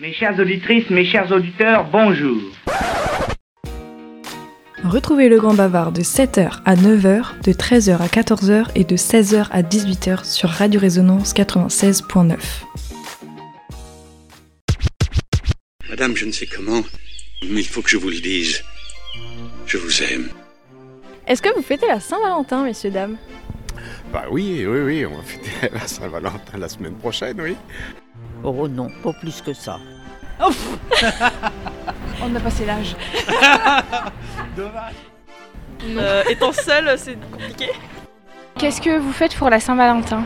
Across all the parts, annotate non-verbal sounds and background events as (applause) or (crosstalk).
Mes chères auditrices, mes chers auditeurs, bonjour. Retrouvez le Grand Bavard de 7h à 9h, de 13h à 14h et de 16h à 18h sur Radio Résonance 96.9. Madame, je ne sais comment, mais il faut que je vous le dise. Je vous aime. Est-ce que vous fêtez la Saint-Valentin, messieurs, dames? Bah oui, oui, oui, on va fêter (laughs) la Saint-Valentin la semaine prochaine, oui. Oh non, pas plus que ça. On a passé l'âge. (laughs) Euh, étant seul, c'est compliqué. Qu'est-ce que vous faites pour la Saint-Valentin?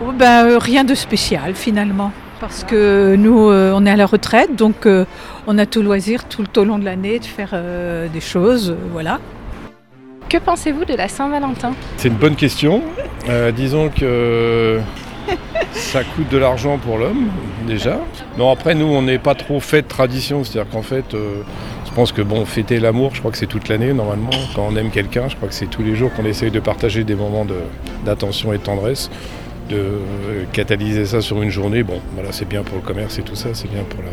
Oh, ben, euh, rien de spécial finalement. Parce que nous, euh, on est à la retraite, donc euh, on a tout loisir tout le au long de l'année de faire euh, des choses, euh, voilà. Que pensez-vous de la Saint-Valentin? C'est une bonne question. Euh, disons que ça coûte de l'argent pour l'homme, déjà. Non, après, nous, on n'est pas trop fait de tradition. C'est-à-dire qu'en fait, euh, je pense que, bon, fêter l'amour, je crois que c'est toute l'année, normalement. Quand on aime quelqu'un, je crois que c'est tous les jours qu'on essaye de partager des moments d'attention et de tendresse. De catalyser ça sur une journée, bon, voilà, c'est bien pour le commerce et tout ça, c'est bien pour la.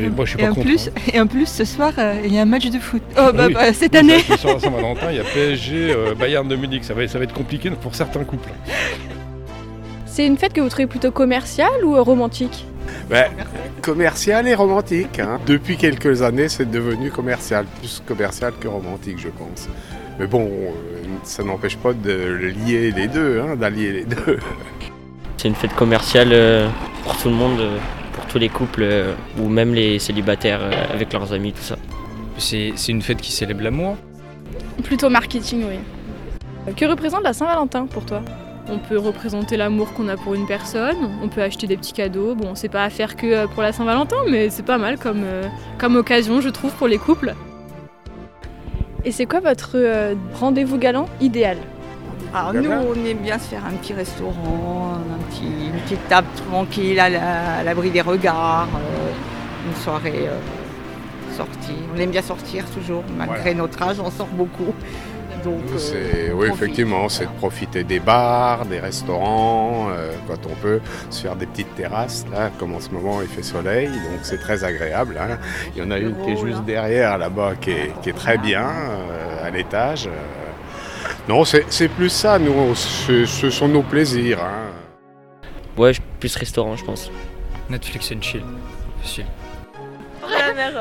Mais moi, je suis et pas en contre. plus, hein. et en plus, ce soir, euh, il y a un match de foot. Oh bah, Oui. bah, cette Oui, année. Sur la Saint-Valentin, il y a PSG, euh, Bayern de Munich. Ça va, ça va être compliqué pour certains couples. C'est une fête que vous trouvez plutôt commerciale ou euh, romantique? Ben, commercial et romantique. hein. Depuis quelques années, c'est devenu commercial, plus commercial que romantique, je pense. Mais bon, ça n'empêche pas de lier les deux, hein, d'allier les deux. (laughs) C'est une fête commerciale euh, pour tout le monde, euh, pour tous les couples euh, ou même les célibataires avec leurs amis, tout ça. C'est c'est une fête qui célèbre l'amour? Plutôt marketing, oui. Que représente la Saint-Valentin pour toi? On peut représenter l'amour qu'on a pour une personne, on peut acheter des petits cadeaux. Bon, c'est pas à faire que pour la Saint-Valentin, mais c'est pas mal comme, euh, comme occasion, je trouve, pour les couples. Et c'est quoi votre euh, rendez-vous galant idéal? Alors nous, on aime bien se faire un petit restaurant, un petit, une petite table tranquille à la- à l'abri des regards, euh, une soirée euh, sortie. On aime bien sortir toujours, malgré Voilà. notre âge, on sort beaucoup. Donc, euh, oui, profite. effectivement, c'est de profiter des bars, des restaurants, euh, quand on peut, se faire des petites terrasses, là, comme en ce moment il fait soleil, donc c'est très agréable. hein. Il y en a une qui est juste derrière là-bas, qui est, qui est très bien, euh, à l'étage. Non, c'est, c'est plus ça, nous, ce, sont nos plaisirs. hein. Ouais, plus restaurant, je pense. Netflix and chill. Facile. La mer.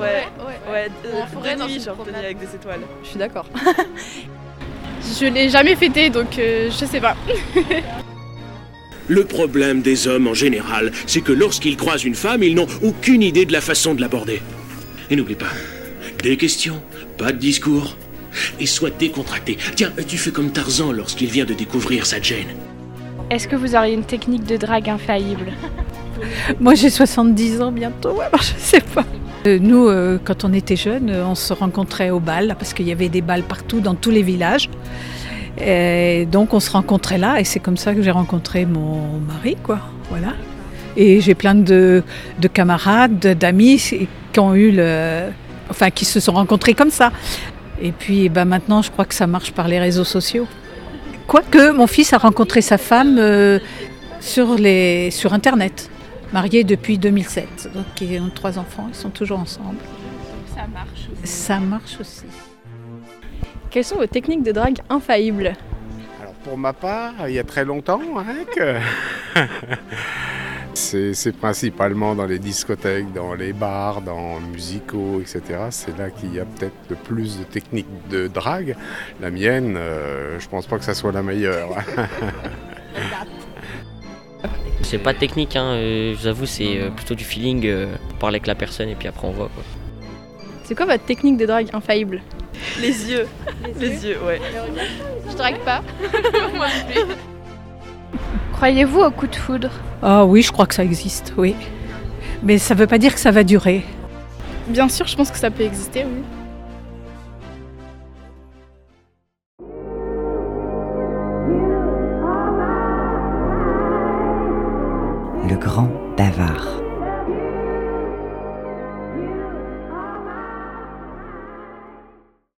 Ouais, ouais. ouais, euh, En forêt, de nuit, genre, promenade. avec des étoiles. Je suis d'accord. (laughs) Je l'ai jamais fêté, donc euh, je sais pas. (laughs) Le problème des hommes en général, c'est que lorsqu'ils croisent une femme, ils n'ont aucune idée de la façon de l'aborder. Et n'oublie pas, des questions, pas de discours. Et sois décontracté. Tiens, tu fais comme Tarzan lorsqu'il vient de découvrir sa Jane. Est-ce que vous auriez une technique de drague infaillible (laughs) Moi j'ai 70 ans bientôt, (laughs) alors je sais pas. Euh, Nous, euh, quand on était jeunes, euh, on se rencontrait au bal, parce qu'il y avait des balles partout dans tous les villages. Et donc on se rencontrait là, et c'est comme ça que j'ai rencontré mon mari, quoi. Voilà. Et j'ai plein de, de camarades, d'amis qui ont eu le, enfin qui se sont rencontrés comme ça. Et puis ben, maintenant, je crois que ça marche par les réseaux sociaux. Quoique mon fils a rencontré sa femme euh, sur, les, sur Internet, marié depuis 2007. Donc ils ont trois enfants, ils sont toujours ensemble. Ça marche. Ça marche aussi. Quelles sont vos techniques de drague infaillibles? Alors pour ma part, il y a très longtemps hein, que... (laughs) c'est, c'est principalement dans les discothèques, dans les bars, dans musicaux, etc. C'est là qu'il y a peut-être le plus de techniques de drague. La mienne, euh, je pense pas que ça soit la meilleure. (laughs) C'est pas technique, hein, euh, je vous avoue, c'est euh, plutôt du feeling, euh, on parle avec la personne et puis après on voit. Quoi. C'est quoi votre technique de drague infaillible? Les yeux. Les yeux, ouais. Je drague pas. (laughs) Moi. (laughs) Croyez-vous au coup de foudre? Ah oui, je crois que ça existe, oui. Mais ça ne veut pas dire que ça va durer. Bien sûr, je pense que ça peut exister, oui. Le grand bavard.